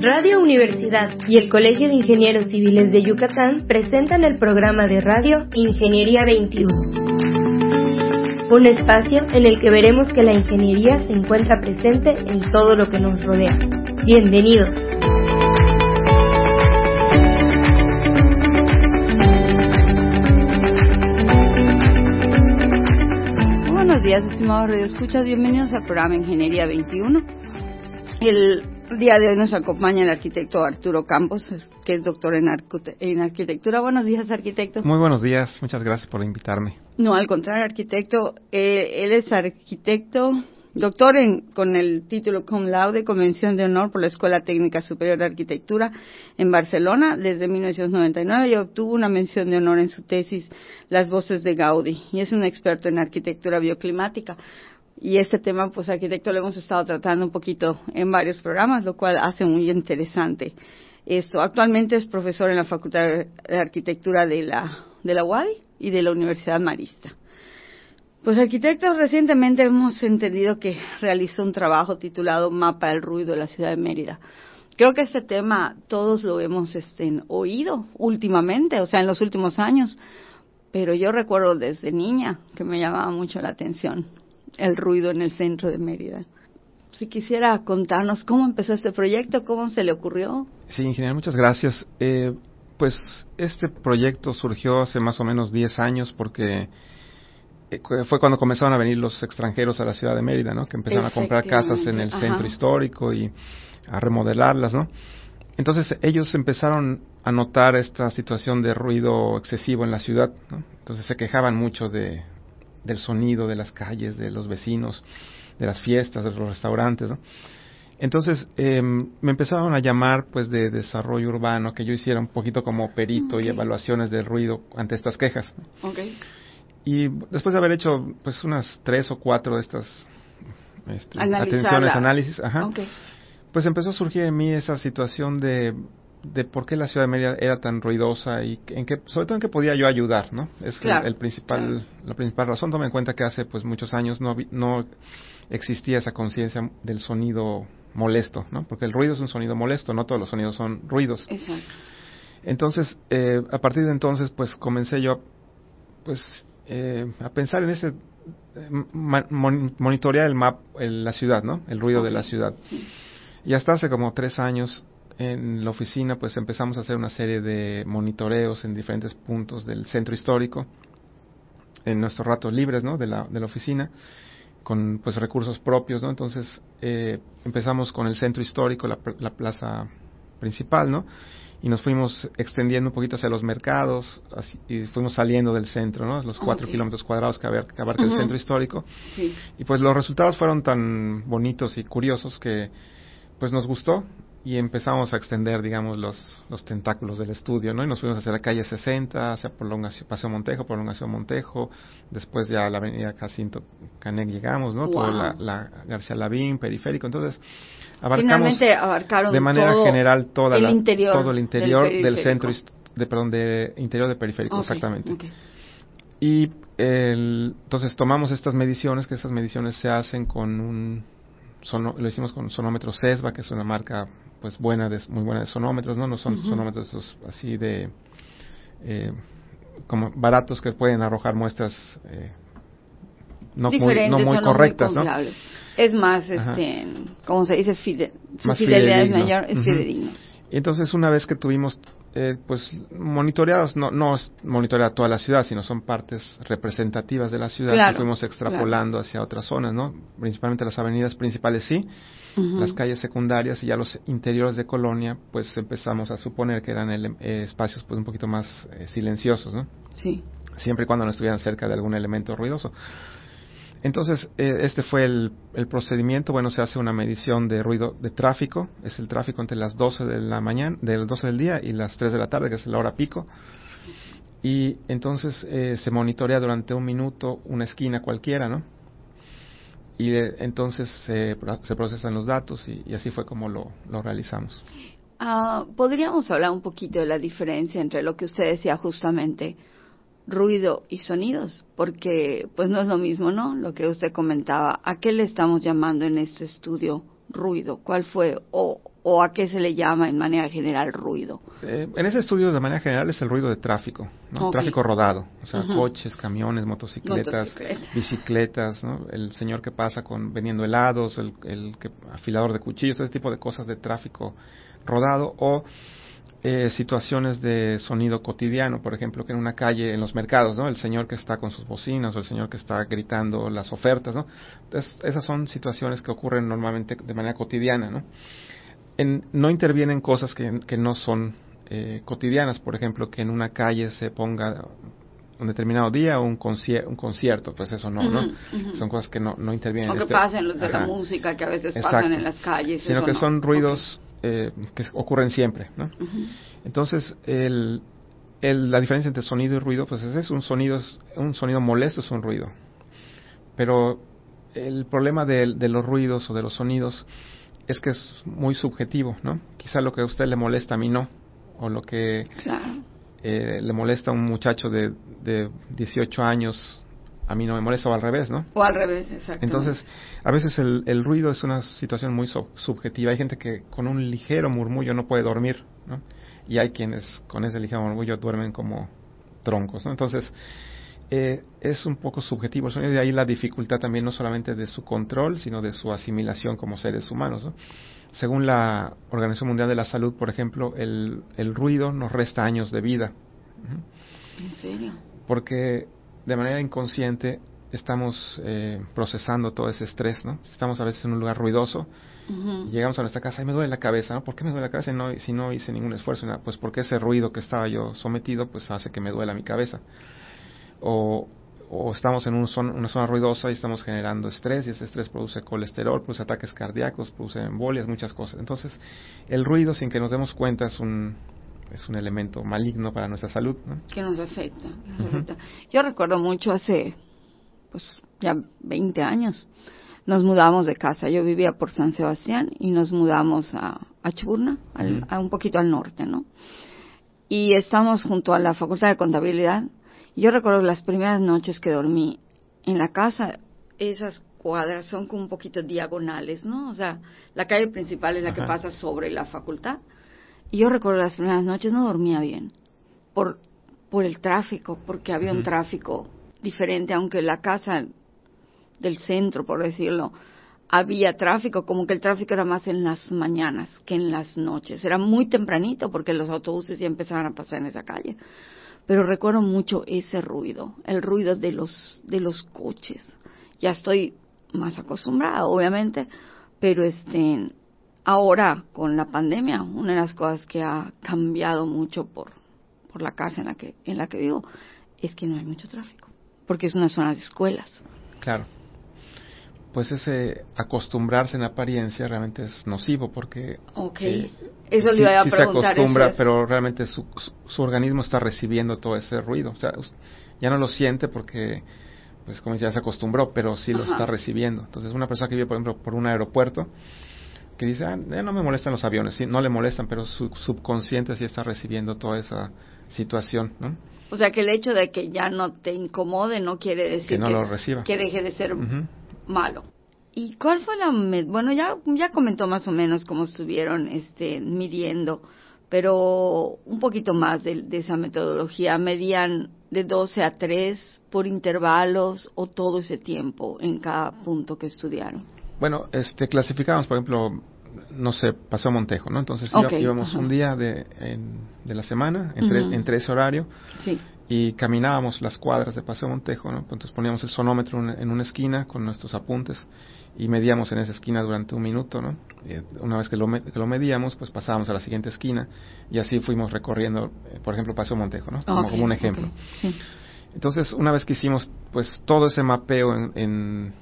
Radio Universidad y el Colegio de Ingenieros Civiles de Yucatán presentan el programa de radio Ingeniería 21. Un espacio en el que veremos que la ingeniería se encuentra presente en todo lo que nos rodea. Bienvenidos. Buenos días, estimados radioescuchas. Bienvenidos al programa Ingeniería 21. El el día de hoy nos acompaña el arquitecto Arturo Campos, que es doctor en, arquitectura. Buenos días, arquitecto. Muy buenos días, muchas gracias por invitarme. No, al contrario, arquitecto. Eh, él es arquitecto, doctor en, con el título Cum Laude, Convención de Honor por la Escuela Técnica Superior de Arquitectura en Barcelona desde 1999 y obtuvo una mención de honor en su tesis Las Voces de Gaudí y es un experto en arquitectura bioclimática y este tema, pues arquitecto, lo hemos estado tratando un poquito en varios programas, lo cual hace muy interesante esto. Actualmente es profesor en la Facultad de Arquitectura de la, de la y de la Universidad Marista. Pues arquitectos, recientemente hemos entendido que realizó un trabajo titulado Mapa del Ruido de la Ciudad de Mérida. Creo que este tema todos lo hemos este, oído últimamente, o sea, en los últimos años, pero yo recuerdo desde niña que me llamaba mucho la atención el ruido en el centro de Mérida. Si quisiera contarnos cómo empezó este proyecto, cómo se le ocurrió. Sí, ingeniero, muchas gracias. Eh, pues este proyecto surgió hace más o menos 10 años porque eh, fue cuando comenzaron a venir los extranjeros a la ciudad de Mérida, ¿no? Que empezaron a comprar casas en el centro histórico y a remodelarlas, ¿no? Entonces ellos empezaron a notar esta situación de ruido excesivo en la ciudad, ¿no? Entonces se quejaban mucho de, del sonido de las calles, de los vecinos, de las fiestas, de los restaurantes. ¿no? Entonces em, me empezaron a llamar pues de desarrollo urbano, que yo hiciera un poquito como perito y evaluaciones del ruido ante estas quejas. Y después de haber hecho pues unas tres o cuatro de estas este, atenciones, análisis, ajá, pues empezó a surgir en mí esa situación de de por qué la ciudad de Mérida era tan ruidosa y en qué, sobre todo en qué podía yo ayudar, ¿no? Es el, principal, la principal razón. Tome en cuenta que hace pues muchos años no, no existía esa conciencia del sonido molesto, ¿no? Porque el ruido es un sonido molesto, no todos los sonidos son ruidos. Exacto. Entonces, eh, a partir de entonces, pues comencé yo, pues, eh, a pensar en ese monitorear el map, la ciudad, ¿no? El ruido de la ciudad. Y hasta hace como tres años en la oficina pues empezamos a hacer una serie de monitoreos en diferentes puntos del centro histórico en nuestros ratos libres ¿no? de, la, de la oficina con pues recursos propios no entonces eh, empezamos con el centro histórico la, plaza principal no y nos fuimos extendiendo un poquito hacia los mercados así, y fuimos saliendo del centro, ¿no? Los cuatro kilómetros cuadrados que, abarca, el centro histórico. Y pues los resultados fueron tan bonitos y curiosos que pues nos gustó y empezamos a extender, digamos, los, los tentáculos del estudio, ¿no? Y nos fuimos hacia la calle 60, hacia prolongación, Paseo Montejo, prolongación Montejo, después ya a la avenida Jacinto Canec llegamos, ¿no? Toda la, García Lavín, periférico, entonces abarcamos de manera general toda el la, interior todo el interior del, centro, de, perdón, de interior de periférico, exactamente. Y el, entonces tomamos estas mediciones, que estas mediciones se hacen con un lo hicimos con sonómetro CESBA, que es una marca pues buena de, muy buena de sonómetros, ¿no? No son sonómetros así de eh, como baratos que pueden arrojar muestras eh, no muy, no muy correctas, ¿no? Es más, este, como se dice, su fidelidad es mayor, es fidedigno. Entonces, una vez que tuvimos eh, pues monitoreados, no, no es monitorear toda la ciudad, sino son partes representativas de la ciudad que fuimos extrapolando hacia otras zonas, ¿no? Principalmente las avenidas principales sí, las calles secundarias y ya los interiores de colonia, pues empezamos a suponer que eran eh, espacios pues un poquito más eh, silenciosos, ¿no? Sí. Siempre y cuando no estuvieran cerca de algún elemento ruidoso. Entonces, eh, este fue el, procedimiento. Bueno, se hace una medición de ruido de tráfico. Es el tráfico entre las 12 de la mañana, del 12 del día y las 3 de la tarde, que es la hora pico. Y entonces eh, se monitorea durante un minuto una esquina cualquiera, ¿no? Y entonces se procesan los datos y, así fue como lo, realizamos. Ah, Podríamos hablar un poquito de la diferencia entre lo que usted decía justamente ruido y sonidos, porque pues no es lo mismo, ¿no? Lo que usted comentaba, ¿a qué le estamos llamando en este estudio ruido? ¿Cuál fue o, o a qué se le llama en manera general ruido? Eh, en ese estudio de manera general es el ruido de tráfico, ¿no? tráfico rodado, o sea, coches, camiones, motocicletas, bicicletas, ¿no? el señor que pasa con vendiendo helados, el, el que, afilador de cuchillos, ese tipo de cosas de tráfico rodado o eh, situaciones de sonido cotidiano, por ejemplo, que en una calle, en los mercados, ¿no? El señor que está con sus bocinas o el señor que está gritando las ofertas, ¿no? Entonces, esas son situaciones que ocurren normalmente de manera cotidiana, ¿no? En, no intervienen cosas que, que no son eh, cotidianas, por ejemplo, que en una calle se ponga un determinado día o un, un concierto, pues eso no, ¿no? Son cosas que no, no intervienen. O que este, pasen los de la música que a veces pasan en las calles. Sino que son ruidos eh, que ocurren siempre, ¿no? Entonces, el, el, la diferencia entre sonido y ruido, pues es un sonido, un sonido molesto es un ruido. Pero el problema de, de, los ruidos o de los sonidos es que es muy subjetivo, ¿no? Quizá lo que a usted le molesta a mí no, o lo que eh, le molesta a un muchacho de, de 18 años a mí no me molesta o al revés, ¿no? O al revés, exacto. Entonces, a veces el, el, ruido es una situación muy subjetiva. Hay gente que con un ligero murmullo no puede dormir, ¿no? Y hay quienes con ese ligero murmullo duermen como troncos, ¿no? Entonces, eh, es un poco subjetivo el sonido, de ahí la dificultad también no solamente de su control, sino de su asimilación como seres humanos, ¿no? Según la Organización Mundial de la Salud, por ejemplo, el, el ruido nos resta años de vida. ¿En serio? Porque de manera inconsciente estamos eh, procesando todo ese estrés, ¿no? Estamos a veces en un lugar ruidoso, y llegamos a nuestra casa y me duele la cabeza, ¿no? ¿Por qué me duele la cabeza no, si no hice ningún esfuerzo? Pues porque ese ruido que estaba yo sometido, pues hace que me duela mi cabeza. O, o estamos en un una zona ruidosa y estamos generando estrés y ese estrés produce colesterol, produce ataques cardíacos, produce embolias, muchas cosas. Entonces, el ruido, sin que nos demos cuenta, es un, es un elemento maligno para nuestra salud. ¿no? Que nos afecta. Yo recuerdo mucho hace, pues ya 20 años, nos mudamos de casa. Yo vivía por San Sebastián y nos mudamos a, a Churna, a un poquito al norte, ¿no? Y estamos junto a la Facultad de Contabilidad. Yo recuerdo las primeras noches que dormí en la casa, esas cuadras son como un poquito diagonales, ¿no? O sea, la calle principal es la que pasa sobre la facultad y yo recuerdo las primeras noches no dormía bien por, por el tráfico, porque había un tráfico diferente, aunque la casa del centro, por decirlo, había tráfico, como que el tráfico era más en las mañanas que en las noches. Era muy tempranito porque los autobuses ya empezaban a pasar en esa calle. Pero recuerdo mucho ese ruido, el ruido de los, de los coches. Ya estoy más acostumbrada, obviamente, pero este, Ahora, con la pandemia, una de las cosas que ha cambiado mucho por, por la casa en la, que, en la que vivo es que no hay mucho tráfico, porque es una zona de escuelas. Claro. Pues ese acostumbrarse en apariencia realmente es nocivo porque... Ok, eh, eso le iba a preguntar. se acostumbra, pero realmente su, su, organismo está recibiendo todo ese ruido. O sea, ya no lo siente porque, pues como ya se acostumbró, pero sí lo está recibiendo. Entonces una persona que vive, por ejemplo, por un aeropuerto, que dice, ah, no me molestan los aviones, sí, no le molestan, pero su subconsciente sí está recibiendo toda esa situación, ¿no? O sea, que el hecho de que ya no te incomode no quiere decir que, no lo reciba. que deje de ser malo. ¿Y cuál fue la bueno, ya ya comentó más o menos cómo estuvieron este midiendo, pero un poquito más de, de esa metodología, medían de 12 a 3 por intervalos o todo ese tiempo en cada punto que estudiaron. Bueno, este, clasificábamos, por ejemplo, no sé, Paseo Montejo, ¿no? Entonces íbamos un día de, de la semana, entre, ese horario, y caminábamos las cuadras de Paseo Montejo, ¿no? Entonces poníamos el sonómetro en una esquina con nuestros apuntes y medíamos en esa esquina durante un minuto, ¿no? una vez que lo, que lo medíamos, pues pasábamos a la siguiente esquina y así fuimos recorriendo, eh, por ejemplo, Paseo Montejo, ¿no? Como, como un ejemplo. Entonces, una vez que hicimos, pues, todo ese mapeo en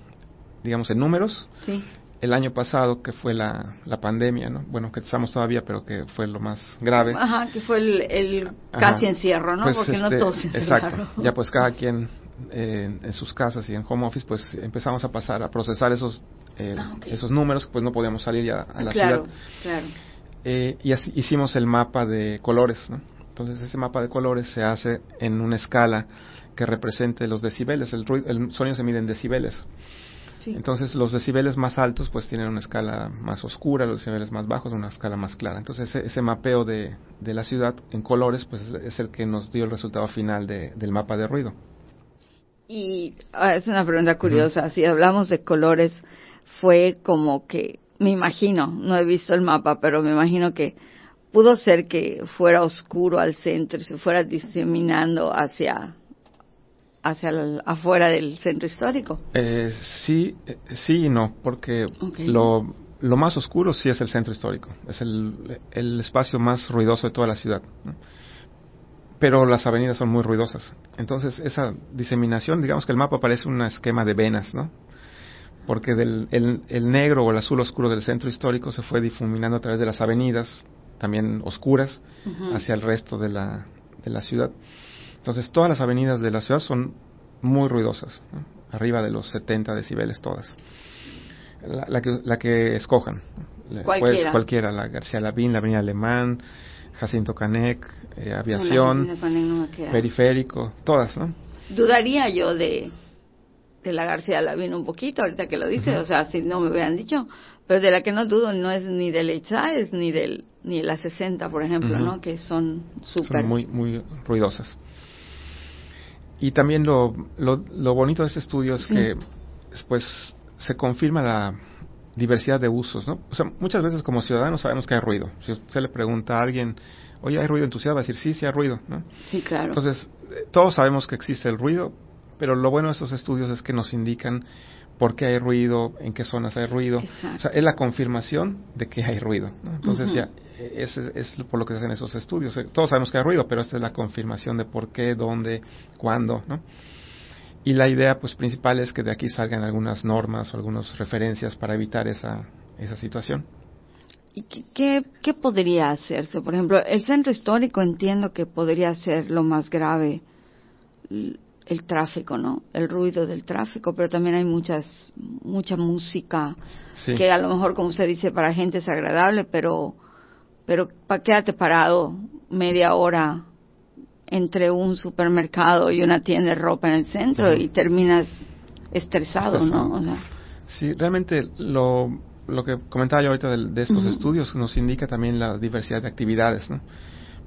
digamos, en números. Sí. El año pasado, que fue la, la pandemia, ¿no? Bueno, que estamos todavía, pero que fue lo más grave. Ajá, que fue el, casi encierro, ¿no? Pues, Porque no este, todos Exacto. Ya pues cada quien eh, en sus casas y en home office, pues empezamos a pasar a procesar esos eh, ah, esos números, pues no podíamos salir ya a la claro, ciudad. Claro. Eh, y así hicimos el mapa de colores, ¿no? Entonces ese mapa de colores se hace en una escala que represente los decibeles. El, el sonido se mide en decibeles. Entonces los decibeles más altos pues tienen una escala más oscura, los decibeles más bajos una escala más clara. Entonces ese, mapeo de, de, la ciudad en colores pues es el que nos dio el resultado final de, del mapa de ruido. Y ah, es una pregunta curiosa, si hablamos de colores fue como que, me imagino, no he visto el mapa, pero me imagino que pudo ser que fuera oscuro al centro y se fuera diseminando hacia hacia afuera del centro histórico. Eh, sí, eh, sí y no, porque lo, lo más oscuro sí es el centro histórico, es el, el espacio más ruidoso de toda la ciudad. Pero las avenidas son muy ruidosas. Entonces, esa diseminación, digamos que el mapa parece un esquema de venas, ¿no? Porque del, el, el negro o el azul oscuro del centro histórico se fue difuminando a través de las avenidas, también oscuras, hacia el resto de la, de la ciudad. Entonces todas las avenidas de la ciudad son muy ruidosas, arriba de los 70 decibeles todas. La, que, la que escojan. Cualquiera. cualquiera, la García Lavín, la Avenida Alemán, Jacinto Canec, eh, Aviación, Periférico, todas, ¿no? Dudaría yo de, de la García Lavín un poquito, ahorita que lo dice, o sea, si no me hubieran dicho, pero de la que no dudo no es ni de Leitzaes ni del ni de la 60, por ejemplo, ¿no? Que son súper... muy, muy ruidosas. Y también lo, lo, bonito de este estudio es que pues se confirma la diversidad de usos, ¿no? O sea, muchas veces como ciudadanos sabemos que hay ruido. Si usted le pregunta a alguien, oye, ¿hay ruido en tu ciudad? Va a decir, sí, sí hay ruido, ¿no? Sí, claro. Entonces, eh, todos sabemos que existe el ruido, pero lo bueno de estos estudios es que nos indican por qué hay ruido, en qué zonas hay ruido. O sea, es la confirmación de que hay ruido. Entonces ya, es, es por lo que se hacen esos estudios. Eh, todos sabemos que hay ruido, pero esta es la confirmación de por qué, dónde, cuándo, ¿no? Y la idea pues principal es que de aquí salgan algunas normas o algunas referencias para evitar esa, esa situación. ¿Y qué, qué podría hacerse? Por ejemplo, el centro histórico entiendo que podría ser lo más grave el tráfico, ¿no? El ruido del tráfico, pero también hay muchas mucha música que a lo mejor como usted dice para gente es agradable, pero pero para quedarte parado media hora entre un supermercado y una tienda de ropa en el centro y terminas estresado, ¿no? sí, realmente lo, lo que comentaba yo ahorita de, estos estudios nos indica también la diversidad de actividades, ¿no?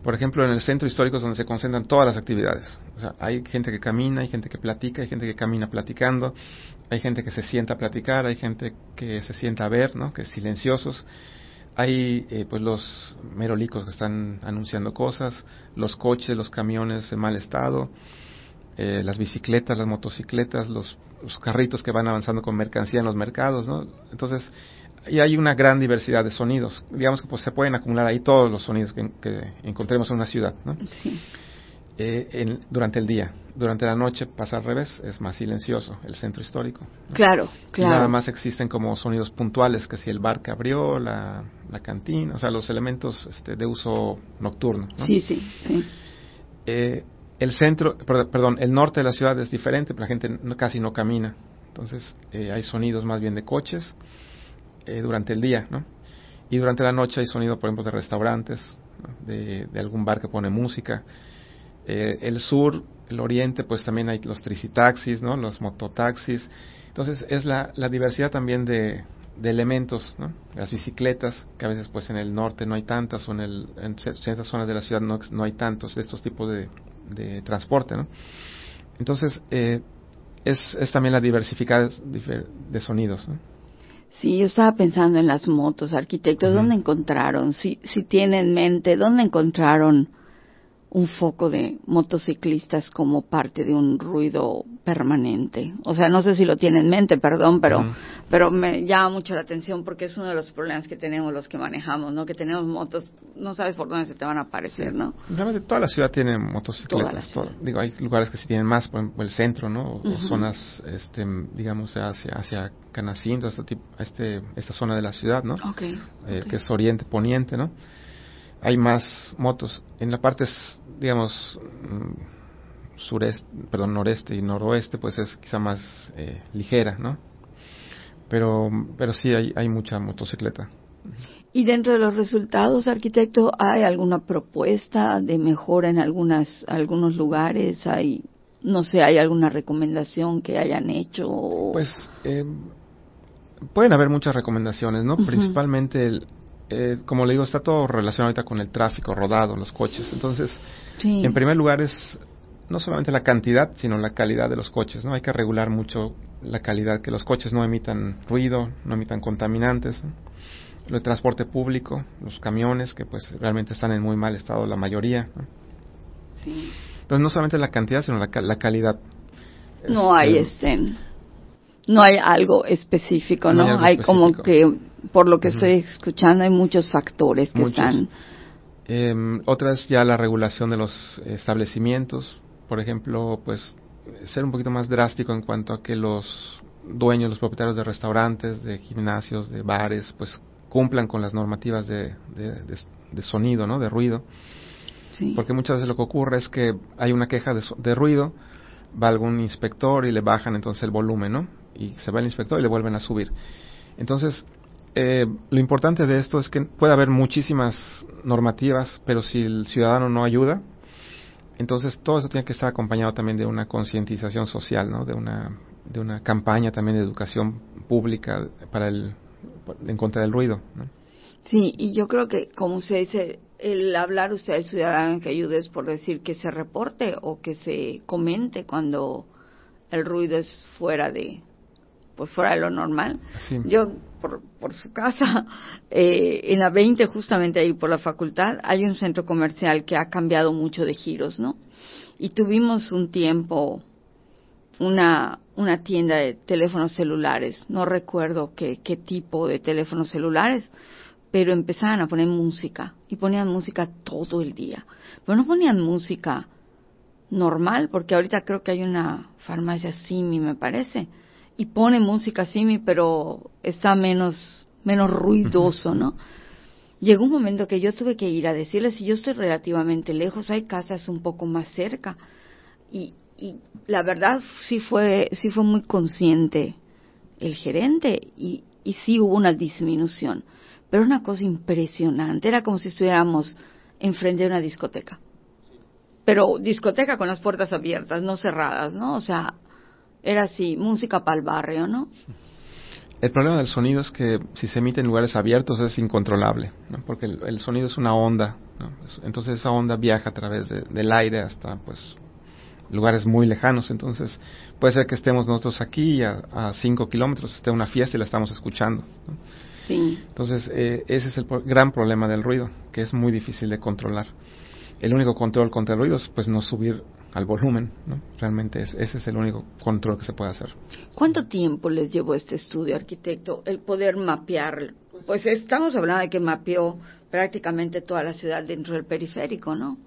Por ejemplo, en el centro histórico es donde se concentran todas las actividades. O sea, hay gente que camina, hay gente que platica, hay gente que camina platicando, hay gente que se sienta a platicar, hay gente que se sienta a ver, ¿no? Que silenciosos. Hay eh, pues los merolicos que están anunciando cosas, los coches, los camiones en mal estado, eh, las bicicletas, las motocicletas, los, los carritos que van avanzando con mercancía en los mercados, ¿no? Entonces, y hay una gran diversidad de sonidos. Digamos que pues se pueden acumular ahí todos los sonidos que, encontremos en una ciudad, ¿no? Sí. Eh, durante el día. Durante la noche pasa al revés, es más silencioso el centro histórico. Claro, claro. nada más existen como sonidos puntuales, que si el bar que abrió, la, la cantina, o sea, los elementos este, de uso nocturno. Sí, sí, sí. Eh, el centro, perdón, el norte de la ciudad es diferente, pero la gente casi no camina. Entonces eh, hay sonidos más bien de coches eh, durante el día, ¿no? Y durante la noche hay sonido, por ejemplo, de restaurantes, de, algún bar que pone música. Eh, el sur, el oriente, pues también hay los tricitaxis, ¿no? Los mototaxis. Entonces es la, la diversidad también de, de elementos, ¿no? Las bicicletas, que a veces pues en el norte no hay tantas, o en, el, en ciertas zonas de la ciudad no, hay tantos de estos tipos de, de transporte, ¿no? Entonces, eh, es, es también la diversificación de sonidos. Sí, yo estaba pensando en las motos, arquitectos, ¿dónde encontraron? Si, si tienen en mente, ¿dónde encontraron un foco de motociclistas como parte de un ruido permanente. O sea, no sé si lo tiene en mente, perdón, pero, pero me llama mucho la atención porque es uno de los problemas que tenemos los que manejamos, ¿no? Que tenemos motos, no sabes por dónde se te van a aparecer, ¿no? Realmente toda la ciudad tiene motocicletas. digo, hay lugares que sí tienen más, por ejemplo, el centro, ¿no? O, zonas, este, digamos, hacia, hacia Canacinto, este, este, esta zona de la ciudad, ¿no? Eh, que es oriente, poniente, ¿no? Hay más motos. En la parte, digamos, mm, sureste, perdón, noreste y noroeste, pues es quizá más eh, ligera, ¿no? Pero, pero sí hay, hay mucha motocicleta. Y dentro de los resultados, arquitecto, ¿hay alguna propuesta de mejora en algunas, algunos lugares? ¿Hay, no sé, hay alguna recomendación que hayan hecho? Pues, eh, Pueden haber muchas recomendaciones, ¿no? Principalmente, el, eh, como le digo, está todo relacionado ahorita con el tráfico rodado, los coches. Entonces, en primer lugar es no solamente la cantidad, sino la calidad de los coches, ¿no? Hay que regular mucho la calidad, que los coches no emitan ruido, no emitan contaminantes. El transporte público, los camiones, que pues realmente están en muy mal estado la mayoría. Entonces no solamente la cantidad, sino la, la calidad. No hay este, no hay algo específico, ¿no? hay, como que, por lo que estoy escuchando, hay muchos factores que están. Eh, otra es ya la regulación de los establecimientos, por ejemplo, pues ser un poquito más drástico en cuanto a que los dueños, los propietarios de restaurantes, de gimnasios, de bares, pues cumplan con las normativas de, de, sonido, ¿no? De ruido. Porque muchas veces lo que ocurre es que hay una queja de, ruido, va algún inspector y le bajan entonces el volumen, ¿no? Y se va el inspector y le vuelven a subir. Entonces, eh, lo importante de esto es que puede haber muchísimas normativas, pero si el ciudadano no ayuda, entonces, todo eso tiene que estar acompañado también de una concientización social, ¿no? De una, de una campaña también de educación pública para el, en contra del ruido, Sí, y yo creo que, como usted dice, el hablar usted al ciudadano que ayude es por decir que se reporte o que se comente cuando el ruido es fuera de, pues fuera de lo normal. Yo, por, por su casa, eh, en la 20, justamente ahí por la facultad, hay un centro comercial que ha cambiado mucho de giros, ¿no? Y tuvimos un tiempo una, una tienda de teléfonos celulares, no recuerdo qué, qué tipo de teléfonos celulares, pero empezaban a poner música y ponían música todo el día. Pero no ponían música normal, porque ahorita creo que hay una farmacia Simi, me parece, y pone música así, pero está menos, menos ruidoso, ¿no? Llegó un momento que yo tuve que ir a decirle, si yo estoy relativamente lejos, hay casas un poco más cerca. Y, y la verdad sí fue, sí fue muy consciente el gerente y, y sí hubo una disminución. Pero una cosa impresionante, era como si estuviéramos enfrente de una discoteca. Pero discoteca con las puertas abiertas, no cerradas, ¿no? O sea, era así, música para el barrio, ¿no? El problema del sonido es que si se emite en lugares abiertos es incontrolable, ¿no? porque el, sonido es una onda, ¿no? entonces esa onda viaja a través del aire hasta pues lugares muy lejanos, entonces puede ser que estemos nosotros aquí a 5 kilómetros, esté una fiesta y la estamos escuchando. Sí. Entonces eh, ese es el gran problema del ruido, que es muy difícil de controlar. El único control contra el ruido es pues no subir al volumen, ¿no? Realmente es, ese es el único control que se puede hacer. ¿Cuánto tiempo les llevó este estudio, arquitecto, el poder mapear? Pues estamos hablando de que mapeó prácticamente toda la ciudad dentro del periférico, ¿no?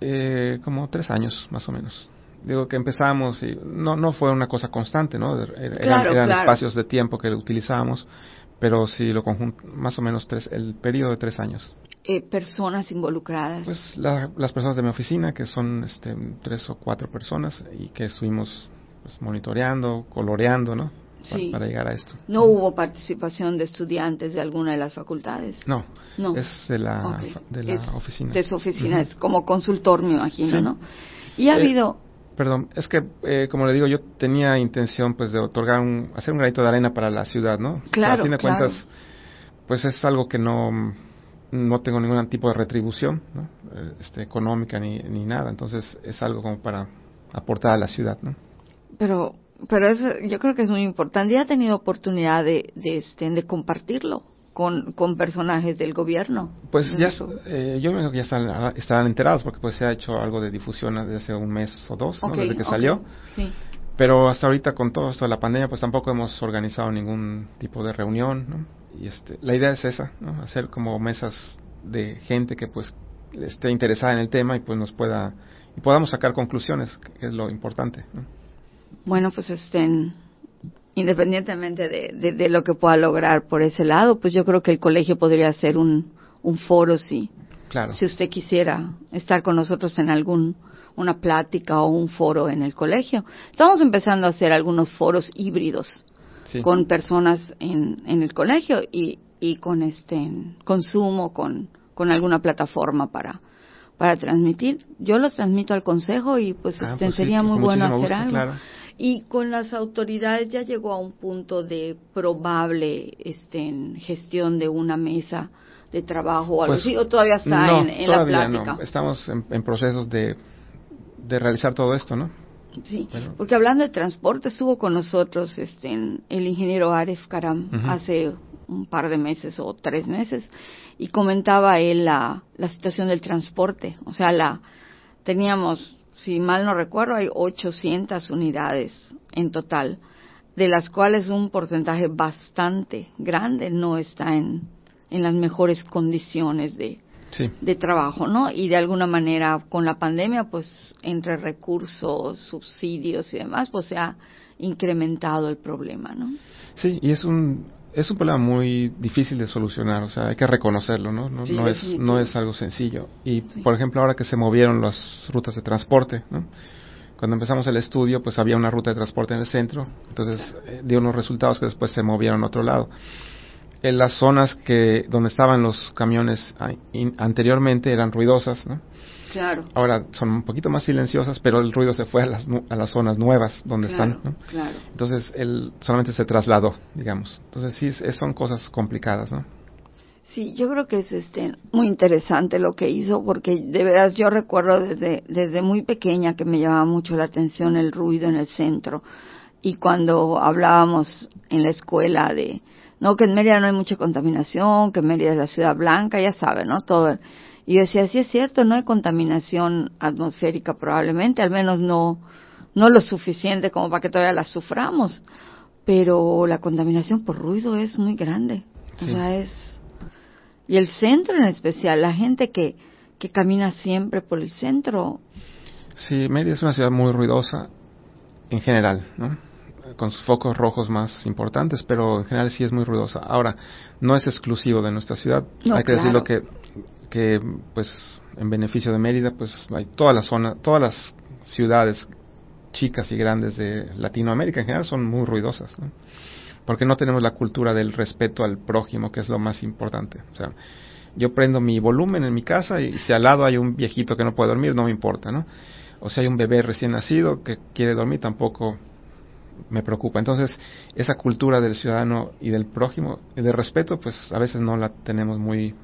Eh, como tres años, más o menos. Digo que empezamos y no, no fue una cosa constante, ¿no? eran, espacios de tiempo que utilizábamos, pero sí lo conjunto, más o menos tres, el periodo de tres años. Eh, personas involucradas? Pues las personas de mi oficina, que son este, tres o cuatro personas y que estuvimos pues, monitoreando, coloreando, ¿no? Para, llegar a esto. ¿No hubo participación de estudiantes de alguna de las facultades? No, no. es de la, de la oficina. De su oficina, es como consultor, me imagino, ¿no? Y ha eh, habido... Perdón, es que, eh, como le digo, yo tenía intención pues de otorgar un, hacer un granito de arena para la ciudad, ¿no? Claro, A fin de claro. cuentas, pues es algo que no no tengo ningún tipo de retribución ¿no? Eh, este, económica ni, ni nada, entonces es algo como para aportar a la ciudad. ¿no? Pero, pero eso, yo creo que es muy importante. ¿Y ha tenido oportunidad de, de, este, de compartirlo con, con personajes del gobierno? Pues ya, eh, yo creo que ya están, están enterados porque pues se ha hecho algo de difusión desde hace un mes o dos, ¿no? desde que salió. Sí. Pero hasta ahorita con todo esto de la pandemia pues tampoco hemos organizado ningún tipo de reunión, ¿no? y este, la idea es esa, ¿no? hacer como mesas de gente que pues esté interesada en el tema y pues nos pueda y podamos sacar conclusiones, que es lo importante. Bueno, pues estén independientemente de, de, lo que pueda lograr por ese lado, pues yo creo que el colegio podría hacer un, un foro si, claro. si usted quisiera estar con nosotros en algún una plática o un foro en el colegio. Estamos empezando a hacer algunos foros híbridos con personas en, en el colegio y, y con este consumo, con, con alguna plataforma para, para transmitir. Yo lo transmito al consejo y pues, ah, este, pues sería muy bueno hacer algo. Y con las autoridades ya llegó a un punto de probable este, gestión de una mesa de trabajo o algo Pues, así, o todavía está en, en la todavía plática. No. Estamos en, en procesos de, de realizar todo esto, ¿no? Sí, porque hablando de transporte estuvo con nosotros este, en- el ingeniero Aref Karam hace un par de meses o tres meses y comentaba él la, la situación del transporte. O sea, la teníamos, si mal no recuerdo, hay 800 unidades en total, de las cuales un porcentaje bastante grande no está en, en las mejores condiciones de, Sí. de trabajo, ¿no? Y de alguna manera con la pandemia, pues entre recursos, subsidios y demás, pues se ha incrementado el problema, ¿no? Sí, y es un es un problema muy difícil de solucionar, o sea, hay que reconocerlo, ¿no? No, Sí, no es no es algo sencillo. Y Sí. por ejemplo, ahora que se movieron las rutas de transporte, ¿no? Cuando empezamos el estudio, pues había una ruta de transporte en el centro, entonces eh, dio unos resultados que después se movieron a otro lado. En las zonas que donde estaban los camiones ah, in- anteriormente eran ruidosas, ¿no? Claro. Ahora son un poquito más silenciosas, pero el ruido se fue a las, a las zonas nuevas donde claro, están, ¿no? claro. Entonces, él solamente se trasladó, digamos. Entonces, sí, es- son cosas complicadas, ¿no? Sí, yo creo que es este muy interesante lo que hizo porque de veras yo recuerdo desde desde muy pequeña que me llamaba mucho la atención el ruido en el centro y cuando hablábamos en la escuela de no que en Mérida no hay mucha contaminación, que Mérida es la ciudad blanca, ya saben, ¿no? Todo y yo decía, sí es cierto, no hay contaminación atmosférica probablemente, al menos no no lo suficiente como para que todavía la suframos, pero la contaminación por ruido es muy grande. O sea, es y el centro en especial, la gente que, que camina siempre por el centro, Sí, Mérida es una ciudad muy ruidosa en general, ¿no? Con sus focos rojos más importantes, pero en general sí es muy ruidosa. Ahora, no es exclusivo de nuestra ciudad. No, hay que claro. decirlo que, que, pues, en beneficio de Mérida, pues, hay toda la zona, todas las ciudades chicas y grandes de Latinoamérica en general son muy ruidosas, ¿no? Porque no tenemos la cultura del respeto al prójimo, que es lo más importante. O sea, yo prendo mi volumen en mi casa y si al lado hay un viejito que no puede dormir, no me importa, ¿no? O si hay un bebé recién nacido que quiere dormir, tampoco me preocupa. Entonces, esa cultura del ciudadano y del prójimo, y del respeto, pues a veces no la tenemos muy,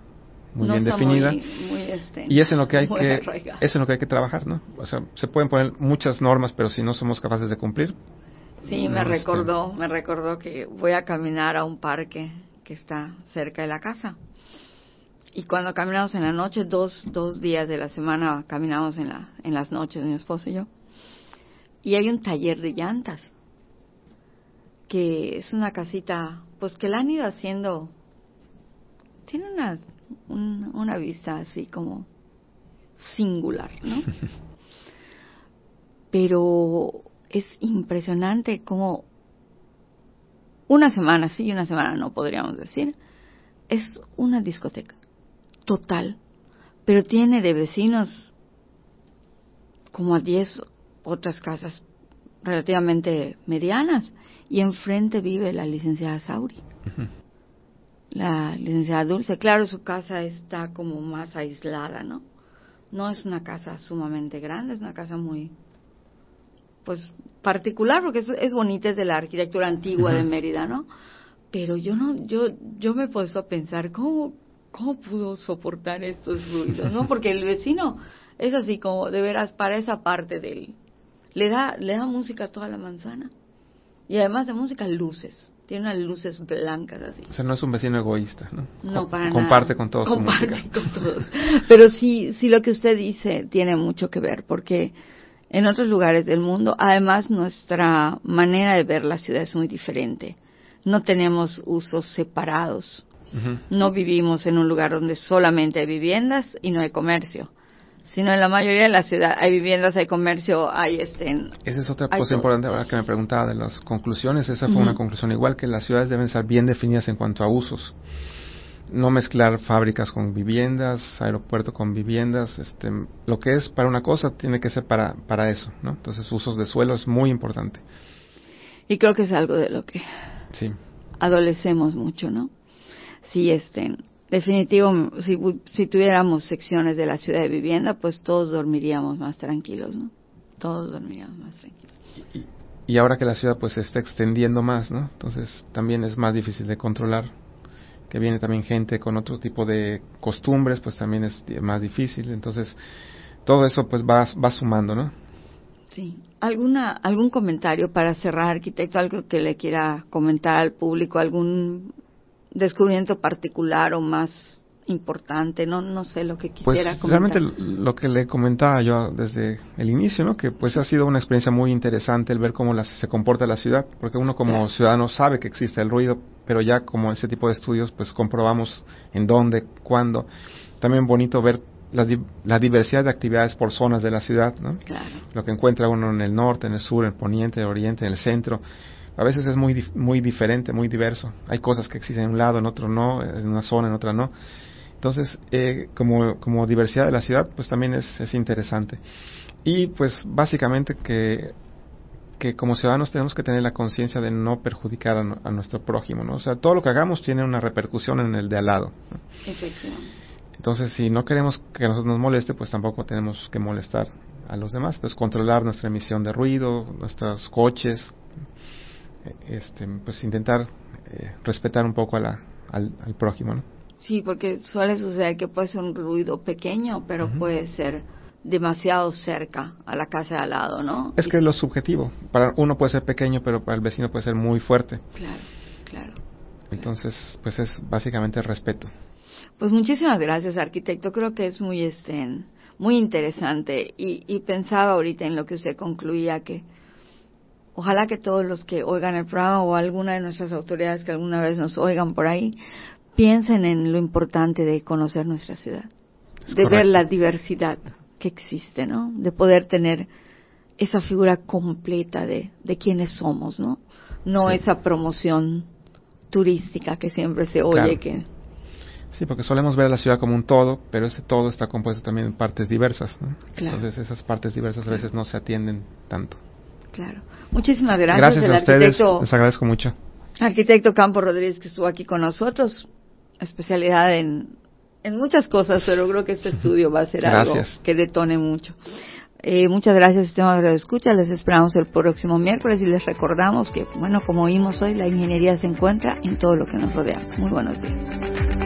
muy no bien definida. muy, muy, este, Y es en lo que hay que arraigada. es en lo que hay que trabajar, ¿no? O sea, se pueden poner muchas normas, pero si no somos capaces de cumplir, Sí, me este- recordó, me recordó que voy a caminar a un parque que está cerca de la casa. Y cuando caminamos en la noche, dos, dos días de la semana caminamos en, la, en las noches, mi esposo y yo. Y hay un taller de llantas, que es una casita, pues que la han ido haciendo, tiene una, un- una vista así como singular, ¿no? Pero es impresionante como una semana sí y una semana no, podríamos decir, es una discoteca total, pero tiene de vecinos como a 10 otras casas relativamente medianas y enfrente vive la licenciada Sauri, ujú, la licenciada Dulce. Claro, su casa está como más aislada, ¿no? No es una casa sumamente grande, es una casa muy, pues, particular, porque es, es bonita, es de la arquitectura antigua de. Mérida, ¿no? Pero yo no, yo, yo me he puesto a pensar, ¿cómo, cómo pudo soportar estos ruidos, no? Porque el vecino es así como, de veras, para esa parte del, le da, le da música a toda la manzana. Y además de música, luces. Tiene unas luces blancas así. o sea, no es un vecino egoísta, ¿no? No, para Comparte nada. con todos Comparte con todos. Pero sí, sí lo que usted dice tiene mucho que ver, porque en otros lugares del mundo, además, nuestra manera de ver la ciudad es muy diferente. No tenemos usos separados. No vivimos en un lugar donde solamente hay viviendas y no hay comercio. Sino en la mayoría de la ciudad hay viviendas, hay comercio, hay este. Esa es otra cosa todo. importante ahora que me preguntaba de las conclusiones. Esa fue una conclusión igual que las ciudades deben estar bien definidas en cuanto a usos. No mezclar fábricas con viviendas, aeropuerto con viviendas. Este, lo que es para una cosa tiene que ser para, para eso, ¿no? Entonces, usos de suelo es muy importante. Y creo que es algo de lo que Sí. adolecemos mucho, ¿no? Sí, este, definitivo, si, si tuviéramos secciones de la ciudad de vivienda, pues todos dormiríamos más tranquilos, ¿no? Todos dormiríamos más tranquilos. y ahora que la ciudad pues se está extendiendo más, ¿no? Entonces también es más difícil de controlar. Que viene también gente con otro tipo de costumbres, pues también es más difícil. Entonces todo eso pues va, va sumando, ¿no? Sí. ¿Alguna, ¿Algún comentario para cerrar, arquitecto? ¿Algo que le quiera comentar al público? ¿Algún descubrimiento particular o más importante, no no sé lo que pues, quisiera pues, Realmente lo que le comentaba yo desde el inicio, ¿no? Que pues ha sido una experiencia muy interesante el ver cómo se comporta la ciudad, porque uno como ciudadano sabe que existe el ruido, pero ya como ese tipo de estudios pues comprobamos en dónde, cuándo. También bonito ver la, la, diversidad de actividades por zonas de la ciudad, ¿no? Claro. Lo que encuentra uno en el norte, en el sur, en el poniente, en el oriente, en el centro. A veces es muy, muy diferente, muy diverso. Hay cosas que existen en un lado, en otro no, en una zona, en otra no. Entonces, eh, como, como diversidad de la ciudad, pues también es, es interesante. Y pues básicamente que, que como ciudadanos tenemos que tener la conciencia de no perjudicar a, nuestro prójimo, ¿no? O sea, todo lo que hagamos tiene una repercusión en el de al lado. Entonces, si no queremos que a nosotros nos moleste, pues tampoco tenemos que molestar a los demás. Pues controlar nuestra emisión de ruido, nuestros coches, este, pues intentar eh, respetar un poco a la, al, al prójimo, ¿no? Sí, porque suele suceder que puede ser un ruido pequeño, pero puede ser demasiado cerca a la casa de al lado, ¿no? Es que es lo subjetivo. Para uno puede ser pequeño, pero para el vecino puede ser muy fuerte. Claro, claro. Entonces, pues es básicamente el respeto. Pues muchísimas gracias, arquitecto. Creo que es muy, este, muy interesante y, y pensaba ahorita en lo que usted concluía que ojalá que todos los que oigan el programa o alguna de nuestras autoridades que alguna vez nos oigan por ahí piensen en lo importante de conocer nuestra ciudad, de ver la diversidad que existe, ¿no? De poder tener esa figura completa de, de quiénes somos, ¿no? No esa promoción turística que siempre se oye que... Sí, porque solemos ver a la ciudad como un todo, pero ese todo está compuesto también en partes diversas, ¿no? Entonces esas partes diversas a veces no se atienden tanto. Claro. Muchísimas gracias. Gracias a ustedes, les agradezco mucho. Arquitecto Campo Rodríguez que estuvo aquí con nosotros especialidad en, en muchas cosas, pero creo que este estudio va a ser algo que detone mucho. Eh, muchas gracias, estimados de escucha. Les esperamos el próximo miércoles y les recordamos que, bueno, como vimos hoy, la ingeniería se encuentra en todo lo que nos rodea. Muy buenos días.